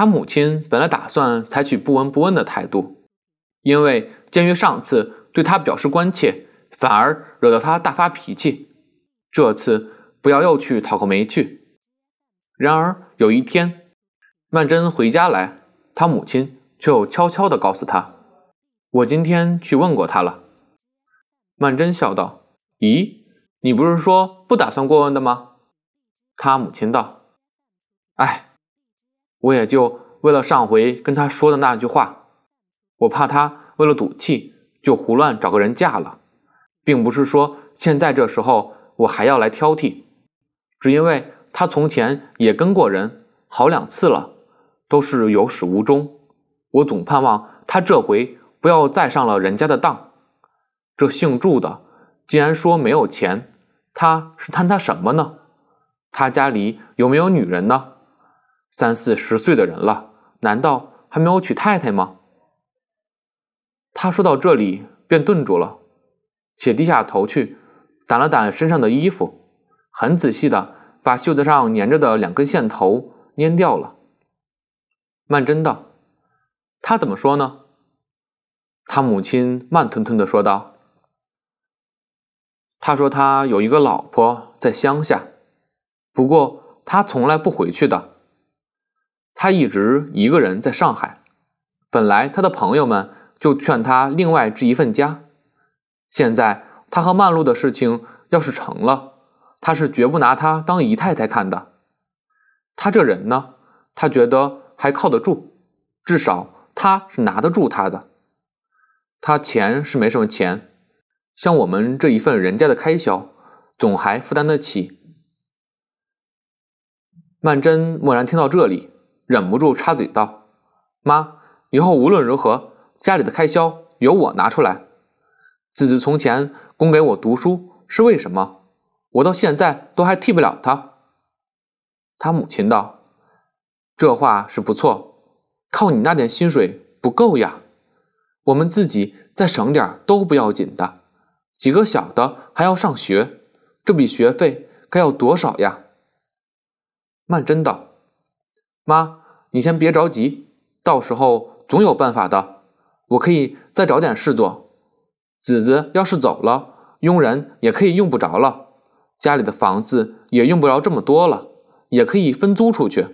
他母亲本来打算采取不闻不问的态度，因为鉴于上次对他表示关切，反而惹得他大发脾气，这次不要又去讨个没趣。然而有一天，曼桢回家来，他母亲却又悄悄地告诉他：“我今天去问过他了。”曼桢笑道：“咦，你不是说不打算过问的吗？”他母亲道：“哎，我也就为了上回跟他说的那句话，我怕他为了赌气就胡乱找个人嫁了，并不是说现在这时候我还要来挑剔，只因为他从前也跟过人好两次了，都是有始无终，我总盼望他这回不要再上了人家的当。”这姓祝的，既然说没有钱，他是贪他什么呢？他家里有没有女人呢？三四十岁的人了，难道还没有娶太太吗？他说到这里便顿住了，且低下头去掸了掸身上的衣服，很仔细的把袖子上粘着的两根线头粘掉了。曼桢道：“他怎么说呢？”他母亲慢吞吞的说道。他说他有一个老婆在乡下，不过他从来不回去的。他一直一个人在上海。本来他的朋友们就劝他另外置一份家。现在他和曼璐的事情要是成了，他是绝不拿她当姨太太看的。他这人呢，他觉得还靠得住，至少他是拿得住他的。他钱是没什么钱。像我们这一份人家的开销，总还负担得起。曼桢蓦然听到这里，忍不住插嘴道：“妈，以后无论如何，家里的开销由我拿出来。子子从前供给我读书是为什么？我到现在都还替不了他。”他母亲道：“这话是不错，靠你那点薪水不够呀，我们自己再省点都不要紧的。”几个小的还要上学，这笔学费该要多少呀？曼桢道：“妈，你先别着急，到时候总有办法的。我可以再找点事做。子子要是走了，佣人也可以用不着了，家里的房子也用不着这么多了，也可以分租出去。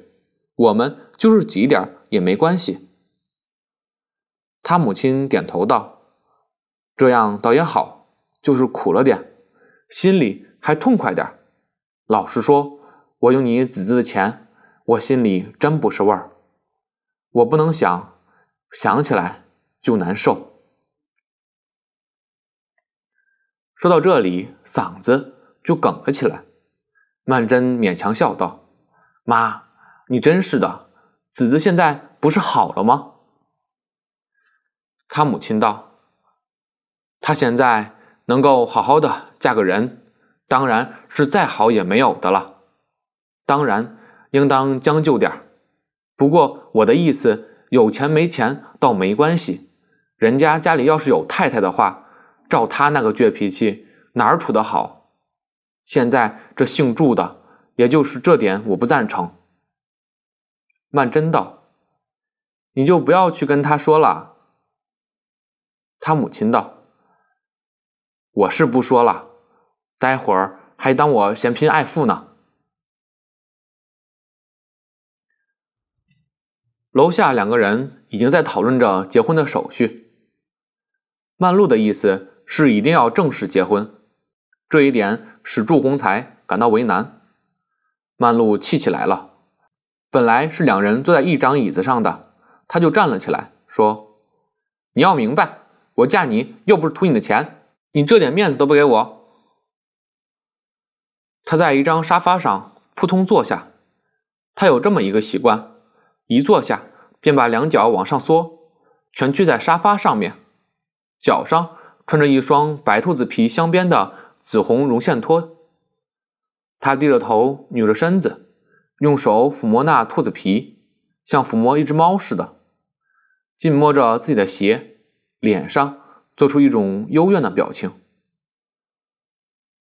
我们就是挤点也没关系。”他母亲点头道：“这样倒也好。”就是苦了点，心里还痛快点老实说，我用你子子的钱，我心里真不是味儿。我不能想，想起来就难受。说到这里，嗓子就哽了起来。曼桢勉强笑道：“妈，你真是的，子子现在不是好了吗？”他母亲道：“他现在。”能够好好的嫁个人，当然是再好也没有的了。当然应当将就点儿不过我的意思，有钱没钱倒没关系。人家家里要是有太太的话，照他那个倔脾气，哪儿处得好？现在这姓祝的，也就是这点我不赞成。曼桢道：“你就不要去跟他说了。”他母亲道。我是不说了，待会儿还当我嫌贫爱富呢。楼下两个人已经在讨论着结婚的手续。曼璐的意思是一定要正式结婚，这一点使祝鸿才感到为难。曼璐气起来了，本来是两人坐在一张椅子上的，他就站了起来，说：“你要明白，我嫁你又不是图你的钱。”你这点面子都不给我！他在一张沙发上扑通坐下。他有这么一个习惯，一坐下便把两脚往上缩，蜷曲在沙发上面，脚上穿着一双白兔子皮镶边的紫红绒线拖。他低着头，扭着身子，用手抚摸那兔子皮，像抚摸一只猫似的，紧摸着自己的鞋，脸上。做出一种幽怨的表情，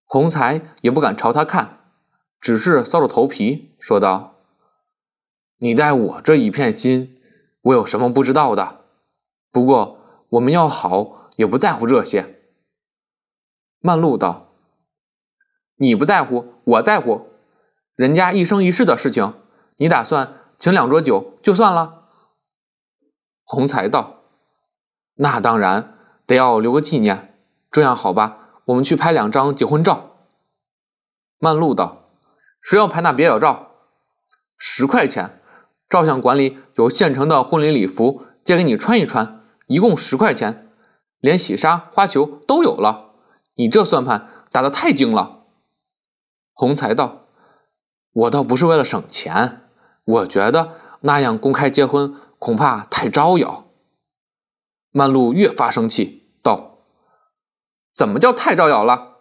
洪才也不敢朝他看，只是搔着头皮说道：“你待我这一片心，我有什么不知道的？不过我们要好，也不在乎这些。”曼璐道：“你不在乎，我在乎。人家一生一世的事情，你打算请两桌酒就算了？”洪才道：“那当然得要留个纪念。这样好吧，我们去拍两张结婚照。”曼璐道：“谁要拍那别有照？十块钱，照相馆里有现成的婚礼礼服，借给你穿一穿，一共十块钱，连喜纱、花球都有了。你这算盘打得太精了。”洪才道：“我倒不是为了省钱，我觉得那样公开结婚。”恐怕太招摇。曼璐越发生气，道：“怎么叫太招摇了？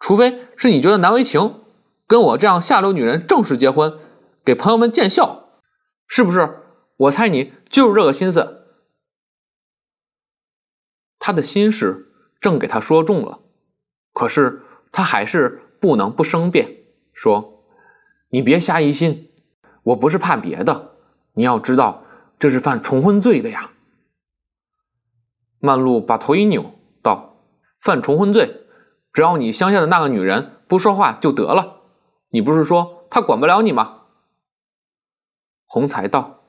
除非是你觉得难为情，跟我这样下流女人正式结婚，给朋友们见笑，是不是？我猜你就是这个心思。”他的心事正给他说中了，可是他还是不能不生辩，说：“你别瞎疑心，我不是怕别的，你要知道。”这是犯重婚罪的呀！曼璐把头一扭，道：“犯重婚罪，只要你乡下的那个女人不说话就得了。你不是说她管不了你吗？”洪才道：“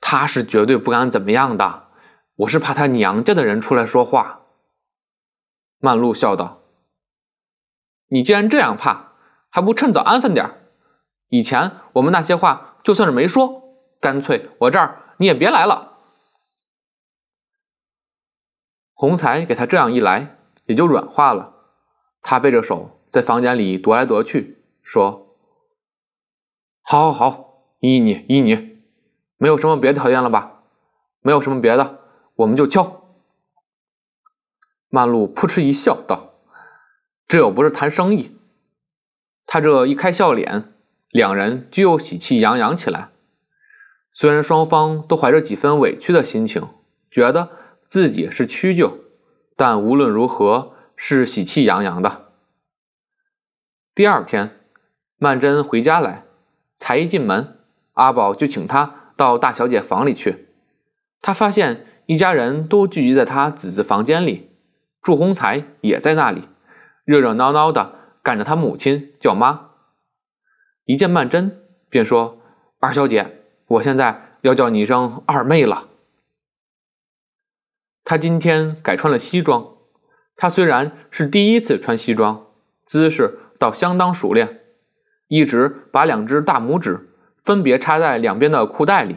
他是绝对不敢怎么样的，我是怕她娘家的人出来说话。”曼璐笑道：“你既然这样怕，还不趁早安分点以前我们那些话就算是没说。”干脆我这儿你也别来了。洪才给他这样一来，也就软化了。他背着手在房间里踱来踱去，说：“好，好，好，依你，依你，没有什么别的条件了吧？没有什么别的，我们就敲。”曼璐扑哧一笑，道：“这又不是谈生意。”他这一开笑脸，两人就又喜气洋洋起来。虽然双方都怀着几分委屈的心情，觉得自己是屈就，但无论如何是喜气洋洋的。第二天，曼桢回家来，才一进门，阿宝就请他到大小姐房里去。他发现一家人都聚集在他姊姊房间里，祝鸿才也在那里，热热闹闹的赶着他母亲叫妈。一见曼桢，便说：“二小姐。”我现在要叫你一声二妹了。她今天改穿了西装，她虽然是第一次穿西装，姿势倒相当熟练，一直把两只大拇指分别插在两边的裤袋里，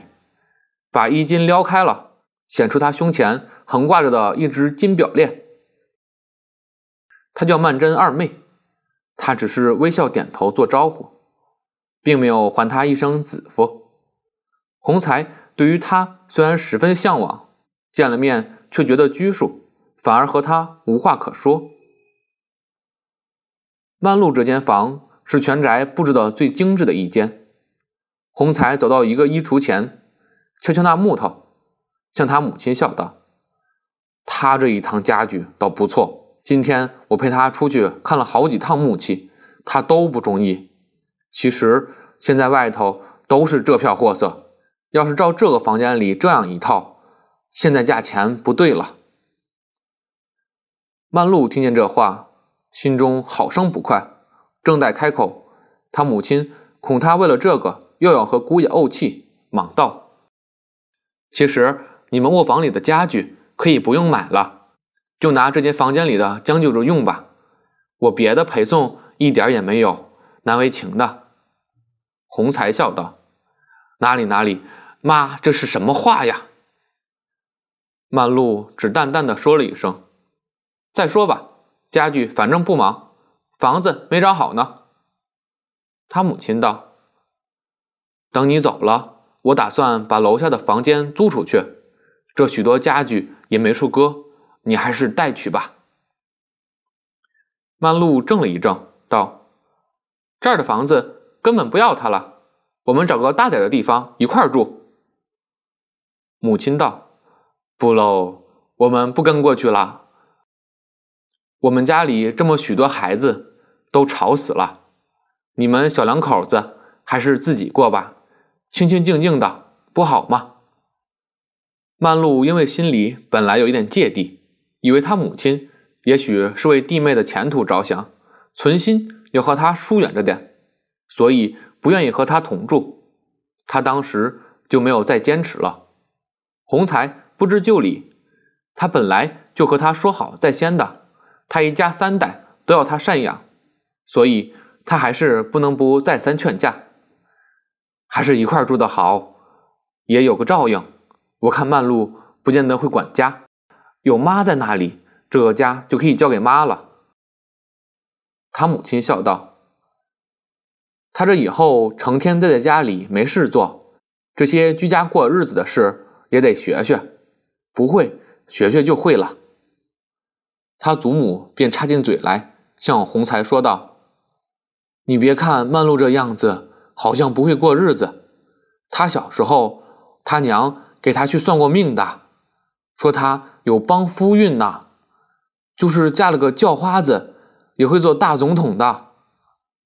把衣襟撩开了，显出他胸前横挂着的一只金表链。她叫曼桢二妹，她只是微笑点头做招呼，并没有还她一声子夫。洪才对于他虽然十分向往，见了面却觉得拘束，反而和他无话可说。曼璐这间房是全宅布置的最精致的一间。洪才走到一个衣橱前，敲敲那木头，向他母亲笑道：“他这一趟家具倒不错。今天我陪他出去看了好几趟木器，他都不中意。其实现在外头都是这票货色。”要是照这个房间里这样一套，现在价钱不对了。曼璐听见这话，心中好生不快，正待开口，他母亲恐他为了这个又要和姑爷怄气，忙道：“其实你们卧房里的家具可以不用买了，就拿这间房间里的将就着用吧。我别的陪送一点也没有，难为情的。”洪才笑道：“哪里哪里。”妈，这是什么话呀？曼璐只淡淡的说了一声：“再说吧，家具反正不忙，房子没找好呢。”他母亲道：“等你走了，我打算把楼下的房间租出去，这许多家具也没处搁，你还是带去吧。”曼璐怔了一怔，道：“这儿的房子根本不要它了，我们找个大点的地方一块儿住。”母亲道：“不喽，我们不跟过去了。我们家里这么许多孩子，都吵死了。你们小两口子还是自己过吧，清清静静的不好吗？曼璐因为心里本来有一点芥蒂，以为他母亲也许是为弟妹的前途着想，存心要和他疏远着点，所以不愿意和他同住。他当时就没有再坚持了。洪才不知就里，他本来就和他说好在先的，他一家三代都要他赡养，所以他还是不能不再三劝架，还是一块住的好，也有个照应。我看曼璐不见得会管家，有妈在那里，这个家就可以交给妈了。他母亲笑道：“他这以后成天待在家里没事做，这些居家过日子的事也得学学，不会学学就会了。”他祖母便插进嘴来，向洪才说道：“你别看曼璐这样子，好像不会过日子。他小时候，他娘……”给他去算过命的，说他有帮夫运呐，就是嫁了个叫花子，也会做大总统的。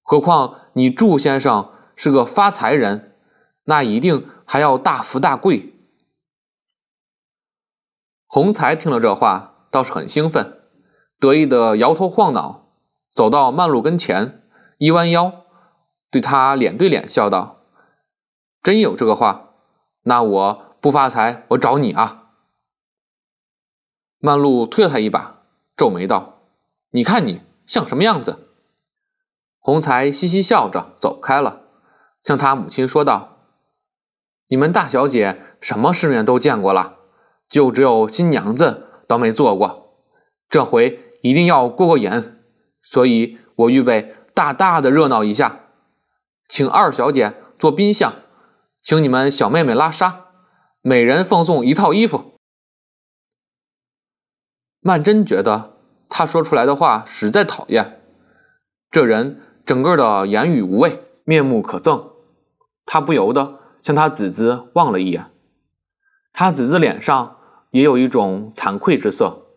何况你祝先生是个发财人，那一定还要大富大贵。洪才听了这话，倒是很兴奋，得意的摇头晃脑，走到曼璐跟前，一弯腰，对他脸对脸笑道：“真有这个话，那我。”不发财，我找你啊！曼璐推了他一把，皱眉道：“你看你像什么样子？”洪才嘻嘻笑着走开了，向他母亲说道：“你们大小姐什么世面都见过了，就只有新娘子倒没做过，这回一定要过过瘾，所以我预备大大的热闹一下，请二小姐做宾相，请你们小妹妹拉沙。”每人奉送一套衣服。曼桢觉得他说出来的话实在讨厌，这人整个的言语无味，面目可憎。他不由得向他姊姊望了一眼，他姊姊脸上也有一种惭愧之色，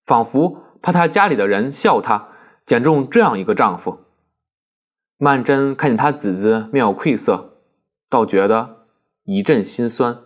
仿佛怕他家里的人笑他捡中这样一个丈夫。曼桢看见他子子面有愧色，倒觉得一阵心酸。